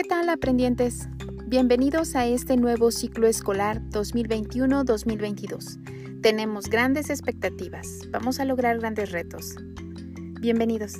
¿Qué tal aprendientes? Bienvenidos a este nuevo ciclo escolar 2021-2022. Tenemos grandes expectativas, vamos a lograr grandes retos. Bienvenidos.